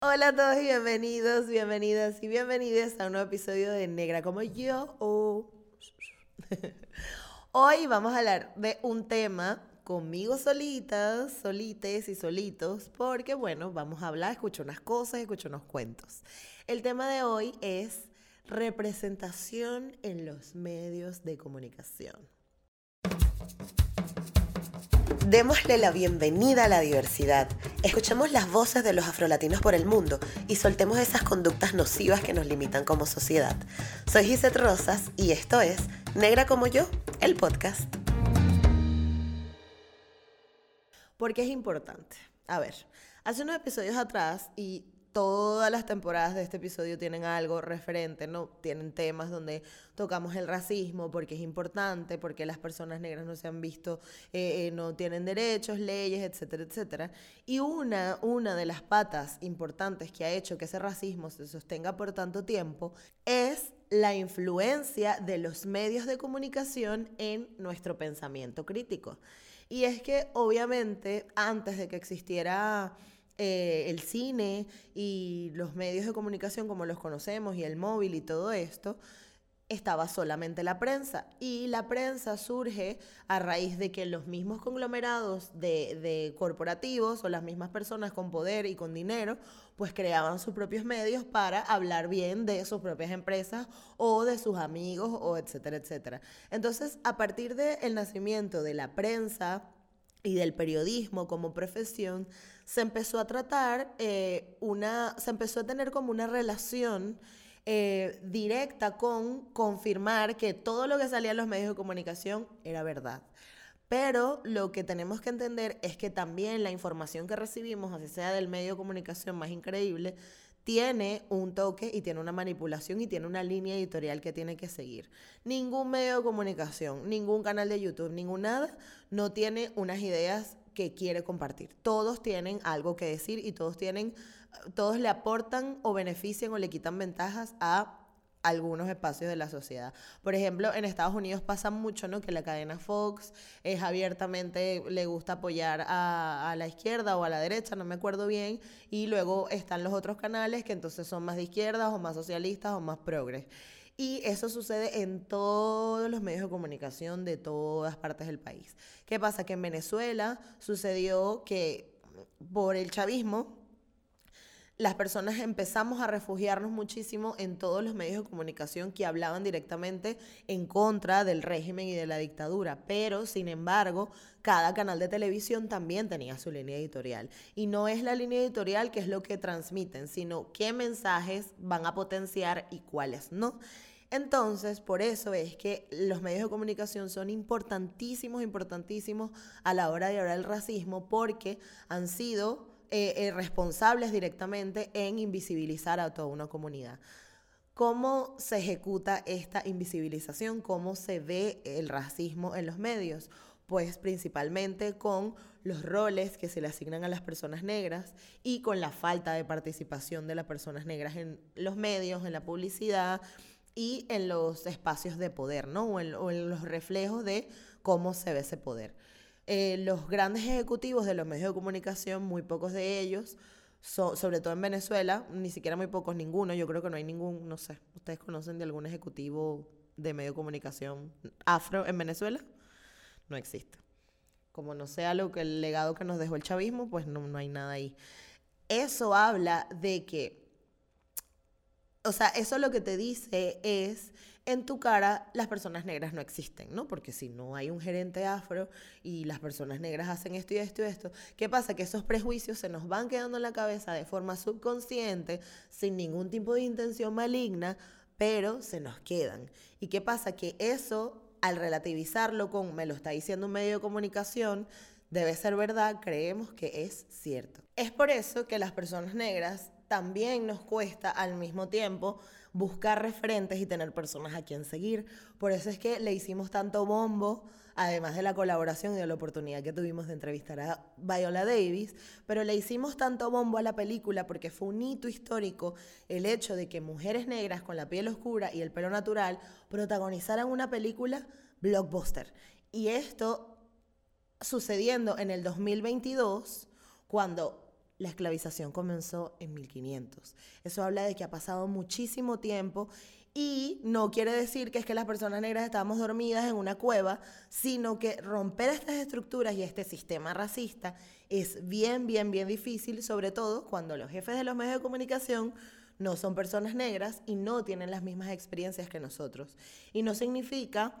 Hola a todos y bienvenidos, bienvenidas y bienvenidas a un nuevo episodio de Negra como yo. Hoy vamos a hablar de un tema conmigo solitas, solites y solitos, porque bueno, vamos a hablar, escucho unas cosas, escucho unos cuentos. El tema de hoy es representación en los medios de comunicación. Démosle la bienvenida a la diversidad. Escuchemos las voces de los afrolatinos por el mundo y soltemos esas conductas nocivas que nos limitan como sociedad. Soy Gisette Rosas y esto es Negra como yo, el podcast. ¿Por qué es importante? A ver, hace unos episodios atrás y todas las temporadas de este episodio tienen algo referente, ¿no? Tienen temas donde tocamos el racismo, porque es importante, porque las personas negras no se han visto, eh, eh, no tienen derechos, leyes, etcétera, etcétera. Y una, una de las patas importantes que ha hecho que ese racismo se sostenga por tanto tiempo es la influencia de los medios de comunicación en nuestro pensamiento crítico. Y es que obviamente antes de que existiera eh, el cine y los medios de comunicación como los conocemos y el móvil y todo esto, estaba solamente la prensa. Y la prensa surge a raíz de que los mismos conglomerados de, de, corporativos o las mismas personas con poder y con dinero, pues creaban sus propios medios para hablar bien de sus propias empresas o de sus amigos o etcétera, etcétera. Entonces, a partir del nacimiento de la prensa, y del periodismo como profesión, se empezó a tratar eh, una, se empezó a tener como una relación eh, directa con confirmar que todo lo que salía en los medios de comunicación era verdad. Pero lo que tenemos que entender es que también la información que recibimos, así sea del medio de comunicación más increíble, tiene un toque y tiene una manipulación y tiene una línea editorial que tiene que seguir. Ningún medio de comunicación, ningún canal de YouTube, ningún nada, no tiene unas ideas que quiere compartir. Todos tienen algo que decir y todos tienen, todos le aportan o benefician o le quitan ventajas a algunos espacios de la sociedad. Por ejemplo, en Estados Unidos pasa mucho, ¿no? Que la cadena Fox es abiertamente, le gusta apoyar a, a, la izquierda o a la derecha, no me acuerdo bien, y luego están los otros canales que entonces son más de izquierdas o más socialistas o más progres. Y eso sucede en todos los medios de comunicación de todas partes del país. ¿Qué pasa? Que en Venezuela sucedió que por el chavismo, las personas empezamos a refugiarnos muchísimo en todos los medios de comunicación que hablaban directamente en contra del régimen y de la dictadura, pero sin embargo, cada canal de televisión también tenía su línea editorial. Y no es la línea editorial que es lo que transmiten, sino qué mensajes van a potenciar y cuáles no. Entonces, por eso es que los medios de comunicación son importantísimos, importantísimos a la hora de hablar del racismo, porque han sido eh, eh, responsables directamente en invisibilizar a toda una comunidad. ¿Cómo se ejecuta esta invisibilización? ¿Cómo se ve el racismo en los medios? Pues principalmente con los roles que se le asignan a las personas negras y con la falta de participación de las personas negras en los medios, en la publicidad y en los espacios de poder, ¿no? o en los reflejos de cómo se ve ese poder. Eh, los grandes ejecutivos de los medios de comunicación, muy pocos de ellos, sobre todo en Venezuela, ni siquiera muy pocos, ninguno, yo creo que no hay ningún, no sé, ¿ustedes conocen de algún ejecutivo de medio de comunicación afro en Venezuela? No existe. Como no sea lo que el legado que nos dejó el chavismo, pues no, no hay nada ahí. Eso habla de que, o sea, eso lo que te dice es en tu cara las personas negras no existen, ¿no? Porque si no hay un gerente afro y las personas negras hacen esto y esto y esto, ¿qué pasa? Que esos prejuicios se nos van quedando en la cabeza de forma subconsciente, sin ningún tipo de intención maligna, pero se nos quedan. ¿Y qué pasa? Que eso, al relativizarlo con me lo está diciendo un medio de comunicación, debe ser verdad, creemos que es cierto. Es por eso que las personas negras también nos cuesta al mismo tiempo buscar referentes y tener personas a quien seguir. Por eso es que le hicimos tanto bombo, además de la colaboración y de la oportunidad que tuvimos de entrevistar a Viola Davis, pero le hicimos tanto bombo a la película porque fue un hito histórico el hecho de que mujeres negras con la piel oscura y el pelo natural protagonizaran una película blockbuster. Y esto sucediendo en el 2022, cuando la esclavización comenzó en 1500. Eso habla de que ha pasado muchísimo tiempo y no quiere decir que es que las personas negras estábamos dormidas en una cueva, sino que romper estas estructuras y este sistema racista es bien, bien, bien difícil, sobre todo cuando los jefes de los medios de comunicación no son personas negras y no tienen las mismas experiencias que nosotros. Y no significa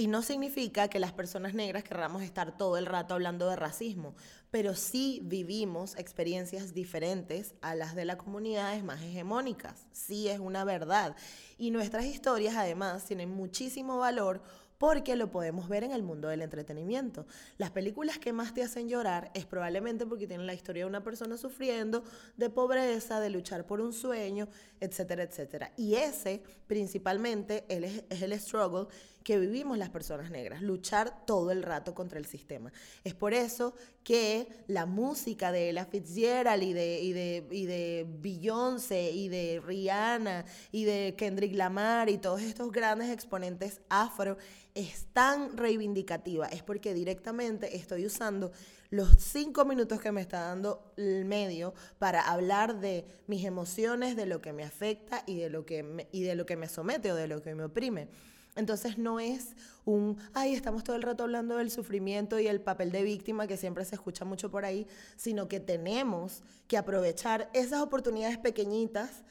y no significa que las personas negras querramos estar todo el rato hablando de racismo, pero sí vivimos experiencias diferentes a las de las comunidades más hegemónicas. Sí es una verdad. Y nuestras historias además tienen muchísimo valor porque lo podemos ver en el mundo del entretenimiento. Las películas que más te hacen llorar es probablemente porque tienen la historia de una persona sufriendo, de pobreza, de luchar por un sueño, etcétera, etcétera. Y ese principalmente es el struggle que vivimos las personas negras, luchar todo el rato contra el sistema. Es por eso que la música de Ella Fitzgerald y de, y de, y de Beyoncé y de Rihanna y de Kendrick Lamar y todos estos grandes exponentes afro es tan reivindicativa, es porque directamente estoy usando los cinco minutos que me está dando el medio para hablar de mis emociones, de lo que me afecta y de lo que y de lo que me somete o de lo que me oprime. Entonces no es un, ay, estamos todo el rato hablando del sufrimiento y el papel de víctima que siempre se escucha mucho por ahí, sino que tenemos que aprovechar esas oportunidades pequeñitas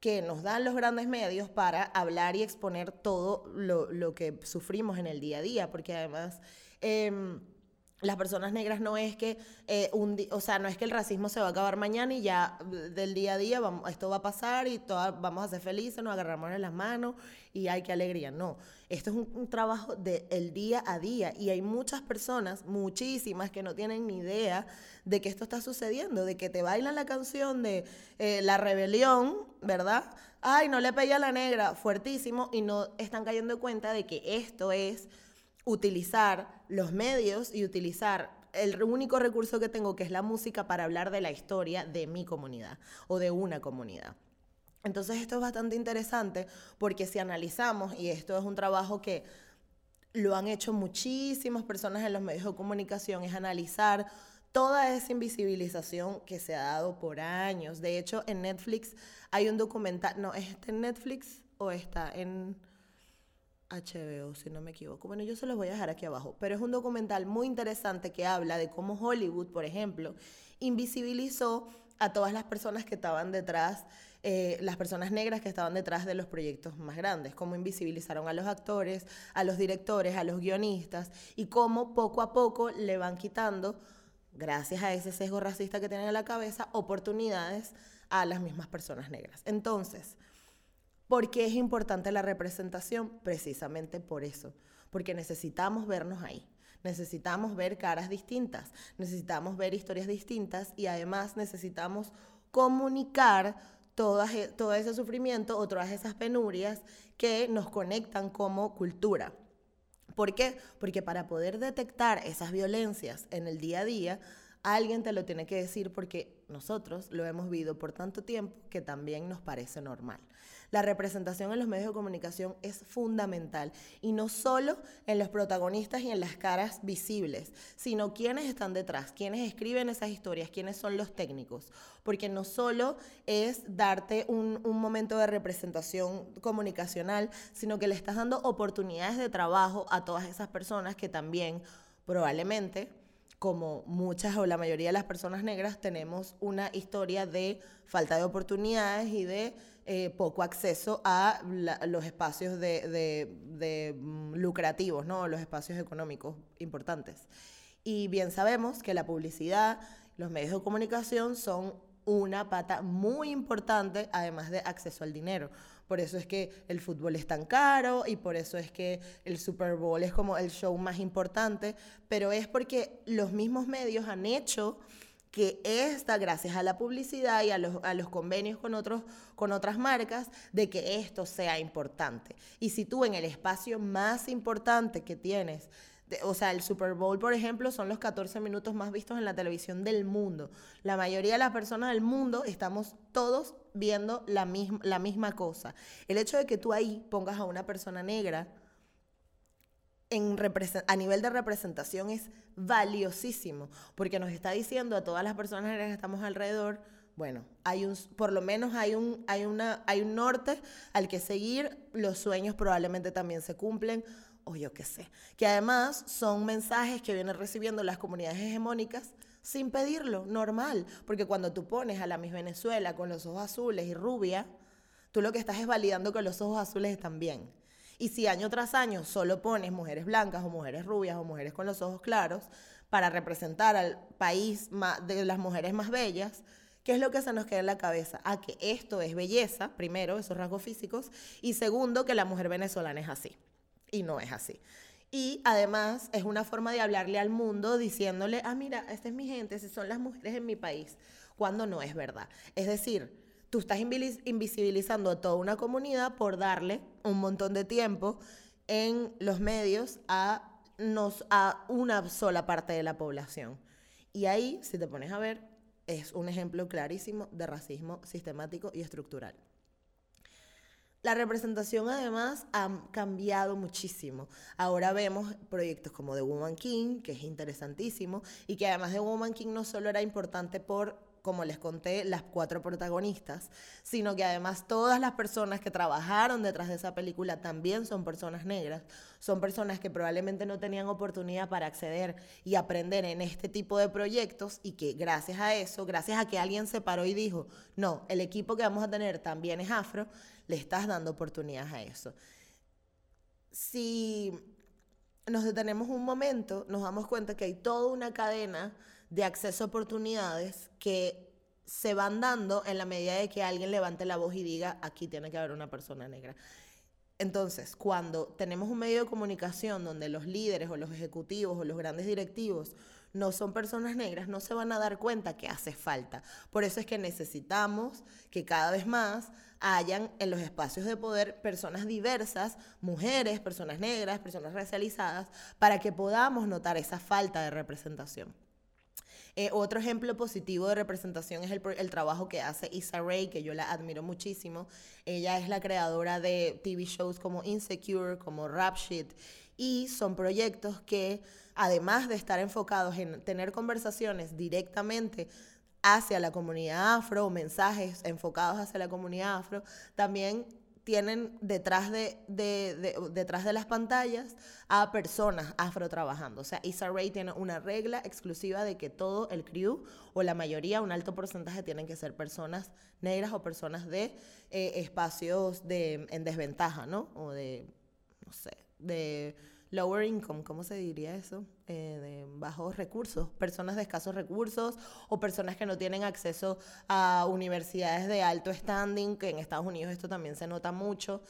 que nos dan los grandes medios para hablar y exponer todo lo, que sufrimos en el día a día, porque además... Em, las personas negras no es que eh, un o sea no es que el racismo se va a acabar mañana y ya del día a día vamos, esto va a pasar y vamos a ser felices nos agarramos en las manos y hay que alegría. No esto es un, trabajo del día a día y hay muchas personas muchísimas que no tienen ni idea de que esto está sucediendo de que te bailan la canción de eh, la rebelión verdad ay no le pegué a la negra fuertísimo y no están cayendo en cuenta de que esto es utilizar los medios y utilizar el único recurso que tengo, que es la música, para hablar de la historia de mi comunidad o de una comunidad. Entonces esto es bastante interesante porque si analizamos, y esto es un trabajo que lo han hecho muchísimas personas en los medios de comunicación, es analizar toda esa invisibilización que se ha dado por años. De hecho, en Netflix hay un documental, no, ¿es este en Netflix o está en... HBO, si no me equivoco. Bueno, yo se los voy a dejar aquí abajo, pero es un documental muy interesante que habla de cómo Hollywood, por ejemplo, invisibilizó a todas las personas que estaban detrás, eh, las personas negras que estaban detrás de los proyectos más grandes, cómo invisibilizaron a los actores, a los directores, a los guionistas, y cómo poco a poco le van quitando, gracias a ese sesgo racista que tienen en la cabeza, oportunidades a las mismas personas negras. Entonces, ¿Por qué es importante la representación? Precisamente por eso, porque necesitamos vernos ahí. Necesitamos ver caras distintas, necesitamos ver historias distintas y además necesitamos comunicar e, todo ese sufrimiento o todas esas penurias que nos conectan como cultura. ¿Por qué? Porque para poder detectar esas violencias en el día a día, alguien te lo tiene que decir porque nosotros lo hemos vivido por tanto tiempo que también nos parece normal. La representación en los medios de comunicación es fundamental y no solo en los protagonistas y en las caras visibles, sino quienes están detrás, quienes escriben esas historias, quiénes son los técnicos, porque no solo es darte un, un momento de representación comunicacional, sino que le estás dando oportunidades de trabajo a todas esas personas que también probablemente como muchas o la mayoría de las personas negras, tenemos una historia de falta de oportunidades y de eh, poco acceso a los espacios de, mm, lucrativos, ¿no? los espacios económicos importantes. Y bien sabemos que la publicidad, los medios de comunicación son una pata muy importante, además de acceso al dinero. Por eso es que el fútbol es tan caro y por eso es que el Super Bowl es como el show más importante, pero es porque los mismos medios han hecho que esta, gracias a la publicidad y a los, a los convenios con, otros, con otras marcas, de que esto sea importante. Y si tú en el espacio más importante que tienes, o sea, el Super Bowl, por ejemplo, son los 14 minutos más vistos en la televisión del mundo. La mayoría de las personas del mundo estamos todos viendo la, misma la misma cosa. El hecho de que tú ahí pongas a una persona negra, en a nivel de representación es valiosísimo, porque nos está diciendo a todas las personas que estamos alrededor, bueno, hay un, por lo menos hay un, hay, una, hay un norte al que seguir, los sueños probablemente también se cumplen, o yo qué sé, que además son mensajes que vienen recibiendo las comunidades hegemónicas sin pedirlo, normal, porque cuando tú pones a la Miss Venezuela con los ojos azules y rubia, tú lo que estás es validando que los ojos azules están bien. Y si año tras año solo pones mujeres blancas o mujeres rubias o mujeres con los ojos claros para representar al país de las mujeres más bellas, ¿qué es lo que se nos queda en la cabeza? A ah, que esto es belleza, primero, esos rasgos físicos, y segundo, que la mujer venezolana es así. Y no es así. Y además es una forma de hablarle al mundo diciéndole, ah, mira, esta es mi gente, esas son las mujeres en mi país, cuando no es verdad. Es decir, tú estás invisibilizando a toda una comunidad por darle un montón de tiempo en los medios a, a una sola parte de la población. Y ahí, si te pones a ver, es un ejemplo clarísimo de racismo sistemático y estructural. La representación además ha cambiado muchísimo. Ahora vemos proyectos como The Woman King, que es interesantísimo, y que además The Woman King no solo era importante por como les conté, las cuatro protagonistas, sino que además todas las personas que trabajaron detrás de esa película también son personas negras, son personas que probablemente no tenían oportunidad para acceder y aprender en este tipo de proyectos y que gracias a eso, gracias a que alguien se paró y dijo, no, el equipo que vamos a tener también es afro, le estás dando oportunidades a eso. Si nos detenemos un momento, nos damos cuenta que hay toda una cadena de acceso a oportunidades que se van dando en la medida de que alguien levante la voz y diga, aquí tiene que haber una persona negra. Entonces, cuando tenemos un medio de comunicación donde los líderes o los ejecutivos o los grandes directivos no son personas negras, no se van a dar cuenta que hace falta. Por eso es que necesitamos que cada vez más hayan en los espacios de poder personas diversas, mujeres, personas negras, personas racializadas, para que podamos notar esa falta de representación. Eh, otro ejemplo positivo de representación es el, trabajo que hace Issa Rae, que yo la admiro muchísimo. Ella es la creadora de TV shows como Insecure, como Rap Shit, y son proyectos que, además de estar enfocados en tener conversaciones directamente hacia la comunidad afro, mensajes enfocados hacia la comunidad afro, también tienen detrás de, detrás de las pantallas a personas afro trabajando. O sea, Issa Rae tiene una regla exclusiva de que todo el crew o la mayoría, un alto porcentaje, tienen que ser personas negras o personas de eh, espacios de, en desventaja, ¿no? O de, no sé, de lower income, ¿cómo se diría eso? Eh, de bajos recursos, personas de escasos recursos o personas que no tienen acceso a universidades de alto standing, que en Estados Unidos esto también se nota mucho.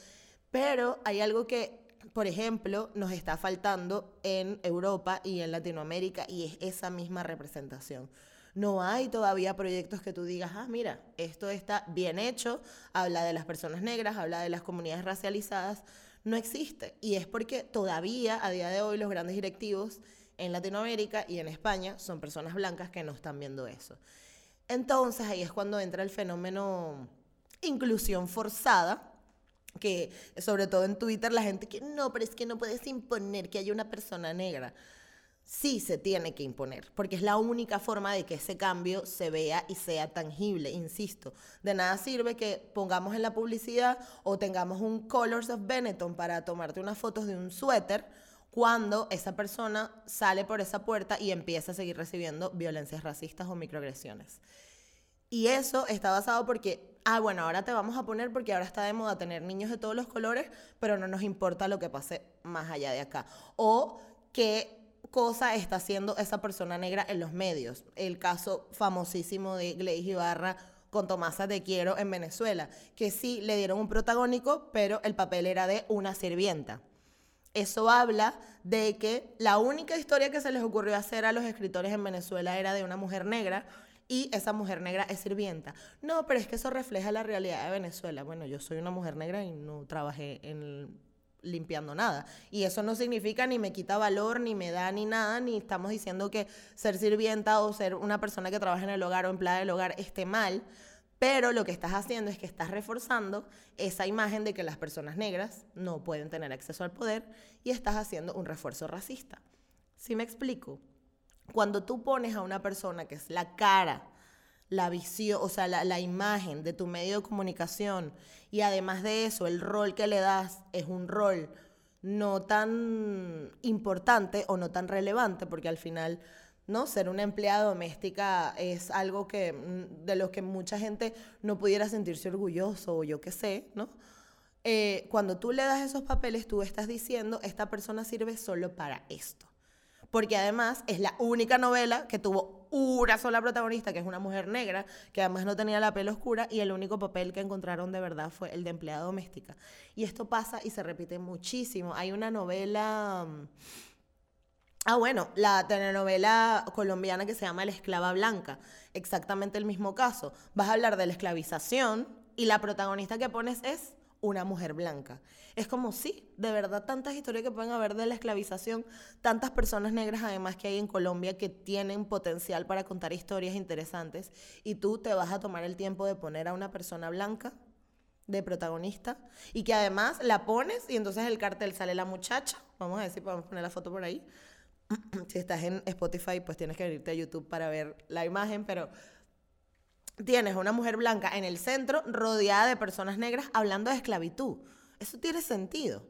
Pero hay algo que, por ejemplo, nos está faltando en Europa y en Latinoamérica y es esa misma representación. No hay todavía proyectos que tú digas, ah, mira, esto está bien hecho, habla de las personas negras, habla de las comunidades racializadas, no existe. Y es porque todavía a día de hoy los grandes directivos en Latinoamérica y en España son personas blancas que no están viendo eso. Entonces ahí es cuando entra el fenómeno inclusión forzada, que sobre todo en Twitter la gente que no, pero es que no puedes imponer que haya una persona negra sí se tiene que imponer, porque es la única forma de que ese cambio se vea y sea tangible, insisto. De nada sirve que pongamos en la publicidad o tengamos un Colors of Benetton para tomarte unas fotos de un suéter cuando esa persona sale por esa puerta y empieza a seguir recibiendo violencias racistas o microagresiones. Y eso está basado porque, ah, bueno, ahora te vamos a poner porque ahora está de moda tener niños de todos los colores, pero no nos importa lo que pase más allá de acá. O que cosa está haciendo esa persona negra en los medios. El caso famosísimo de Gleice Ibarra con Tomasa de Quiero en Venezuela, que sí le dieron un protagónico, pero el papel era de una sirvienta. Eso habla de que la única historia que se les ocurrió hacer a los escritores en Venezuela era de una mujer negra y esa mujer negra es sirvienta. No, pero es que eso refleja la realidad de Venezuela. Bueno, yo soy una mujer negra y no trabajé en limpiando nada. Y eso no significa ni me quita valor, ni me da ni nada, ni estamos diciendo que ser sirvienta o ser una persona que trabaja en el hogar o empleada del hogar esté mal, pero lo que estás haciendo es que estás reforzando esa imagen de que las personas negras no pueden tener acceso al poder y estás haciendo un refuerzo racista. ¿Sí me explico? Cuando tú pones a una persona que es la cara, la visión, o sea, la, la, imagen de tu medio de comunicación y además de eso, el rol que le das es un rol no tan importante o no tan relevante, porque al final ¿no? Ser una empleada doméstica es algo que, mm, de lo que mucha gente no pudiera sentirse orgulloso o yo qué sé, ¿no? Eh, cuando tú le das esos papeles, tú estás diciendo, esta persona sirve solo para esto. Porque además es la única novela que tuvo una sola protagonista, que es una mujer negra, que además no tenía la piel oscura, y el único papel que encontraron de verdad fue el de empleada doméstica. Y esto pasa y se repite muchísimo. Hay una novela... Mm, Ah, bueno, la telenovela colombiana que se llama La Esclava Blanca. Exactamente el mismo caso. Vas a hablar de la esclavización y la protagonista que pones es una mujer blanca. Es como, sí, de verdad, tantas historias que pueden haber de la esclavización, tantas personas negras además que hay en Colombia que tienen potencial para contar historias interesantes y tú te vas a tomar el tiempo de poner a una persona blanca de protagonista y que además la pones y entonces el cartel sale la muchacha, vamos a si podemos poner la foto por ahí, si estás en Spotify, pues tienes que venirte a YouTube para ver la imagen, pero tienes una mujer blanca en el centro rodeada de personas negras hablando de esclavitud. Eso tiene sentido.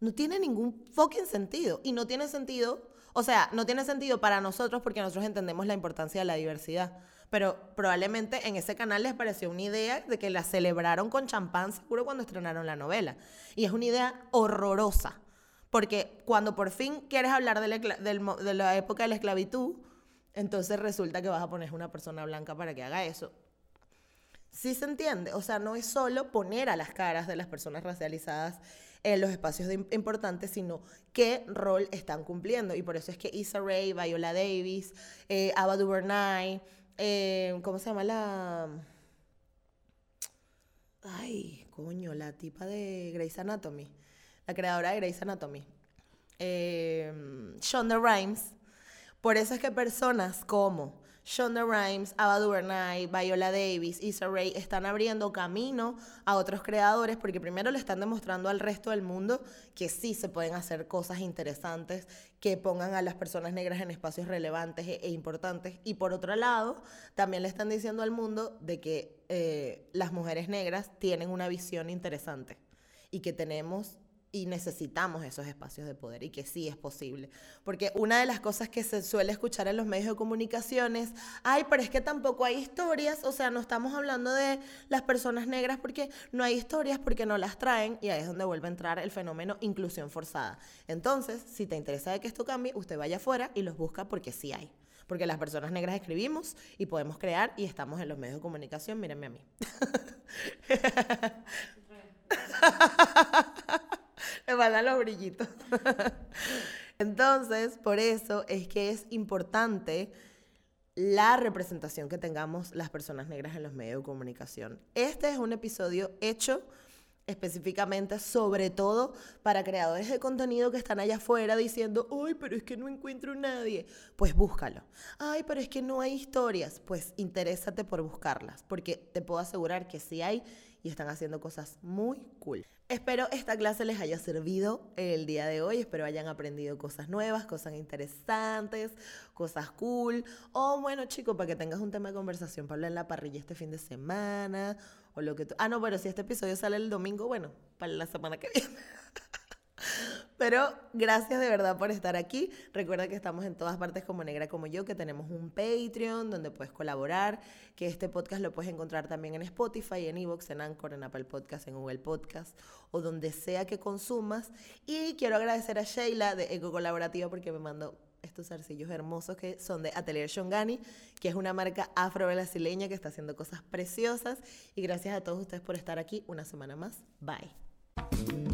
No tiene ningún fucking sentido. Y no tiene sentido, o sea, no tiene sentido para nosotros porque nosotros entendemos la importancia de la diversidad. Pero probablemente en ese canal les pareció una idea de que la celebraron con champán seguro cuando estrenaron la novela. Y es una idea horrorosa. Porque cuando por fin quieres hablar de la, época de la esclavitud, entonces resulta que vas a poner una persona blanca para que haga eso. Sí se entiende, o sea, no es solo poner a las caras de las personas racializadas en los espacios importantes, sino qué rol están cumpliendo. Y por eso es que Issa Rae, Viola Davis, eh, Ava DuVernay, eh, ¿cómo se llama la...? Ay, coño, la tipa de Grey's Anatomy la creadora de Grey's Anatomy, eh, Shonda Rhimes. Por eso es que personas como Shonda Rhimes, Ava DuVernay, Viola Davis, Issa Rae están abriendo camino a otros creadores porque primero le están demostrando al resto del mundo que sí se pueden hacer cosas interesantes que pongan a las personas negras en espacios relevantes e, e importantes. Y por otro lado también le están diciendo al mundo de que eh, las mujeres negras tienen una visión interesante y que tenemos y necesitamos esos espacios de poder y que sí es posible. Porque una de las cosas que se suele escuchar en los medios de comunicación es, ay, pero es que tampoco hay historias, o sea, no estamos hablando de las personas negras porque no hay historias, porque no las traen y ahí es donde vuelve a entrar el fenómeno inclusión forzada. Entonces, si te interesa de que esto cambie, usted vaya afuera y los busca porque sí hay. Porque las personas negras escribimos y podemos crear y estamos en los medios de comunicación, mírenme a mí. Me mandan los brillitos. Entonces, por eso es que es importante la representación que tengamos las personas negras en los medios de comunicación. Este es un episodio hecho específicamente, sobre todo para creadores de contenido que están allá afuera diciendo, ay, pero es que no encuentro nadie. Pues búscalo. Ay, pero es que no hay historias. Pues interésate por buscarlas, porque te puedo asegurar que sí hay y están haciendo cosas muy cool. Espero esta clase les haya servido el día de hoy, espero hayan aprendido cosas nuevas, cosas interesantes, cosas cool. O bueno, chicos, para que tengas un tema de conversación para hablar en la parrilla este fin de semana o lo que tú... Ah, no, pero si este episodio sale el domingo, bueno, para la semana que viene. Pero gracias de verdad por estar aquí. Recuerda que estamos en todas partes como Negra como yo, que tenemos un Patreon donde puedes colaborar, que este podcast lo puedes encontrar también en Spotify, en Evox, en Anchor, en Apple Podcast, en Google Podcast o donde sea que consumas. Y quiero agradecer a Sheila de Eco Colaborativa porque me mandó estos zarcillos hermosos que son de Atelier Shongani, que es una marca afro-brasileña que está haciendo cosas preciosas. Y gracias a todos ustedes por estar aquí una semana más. Bye.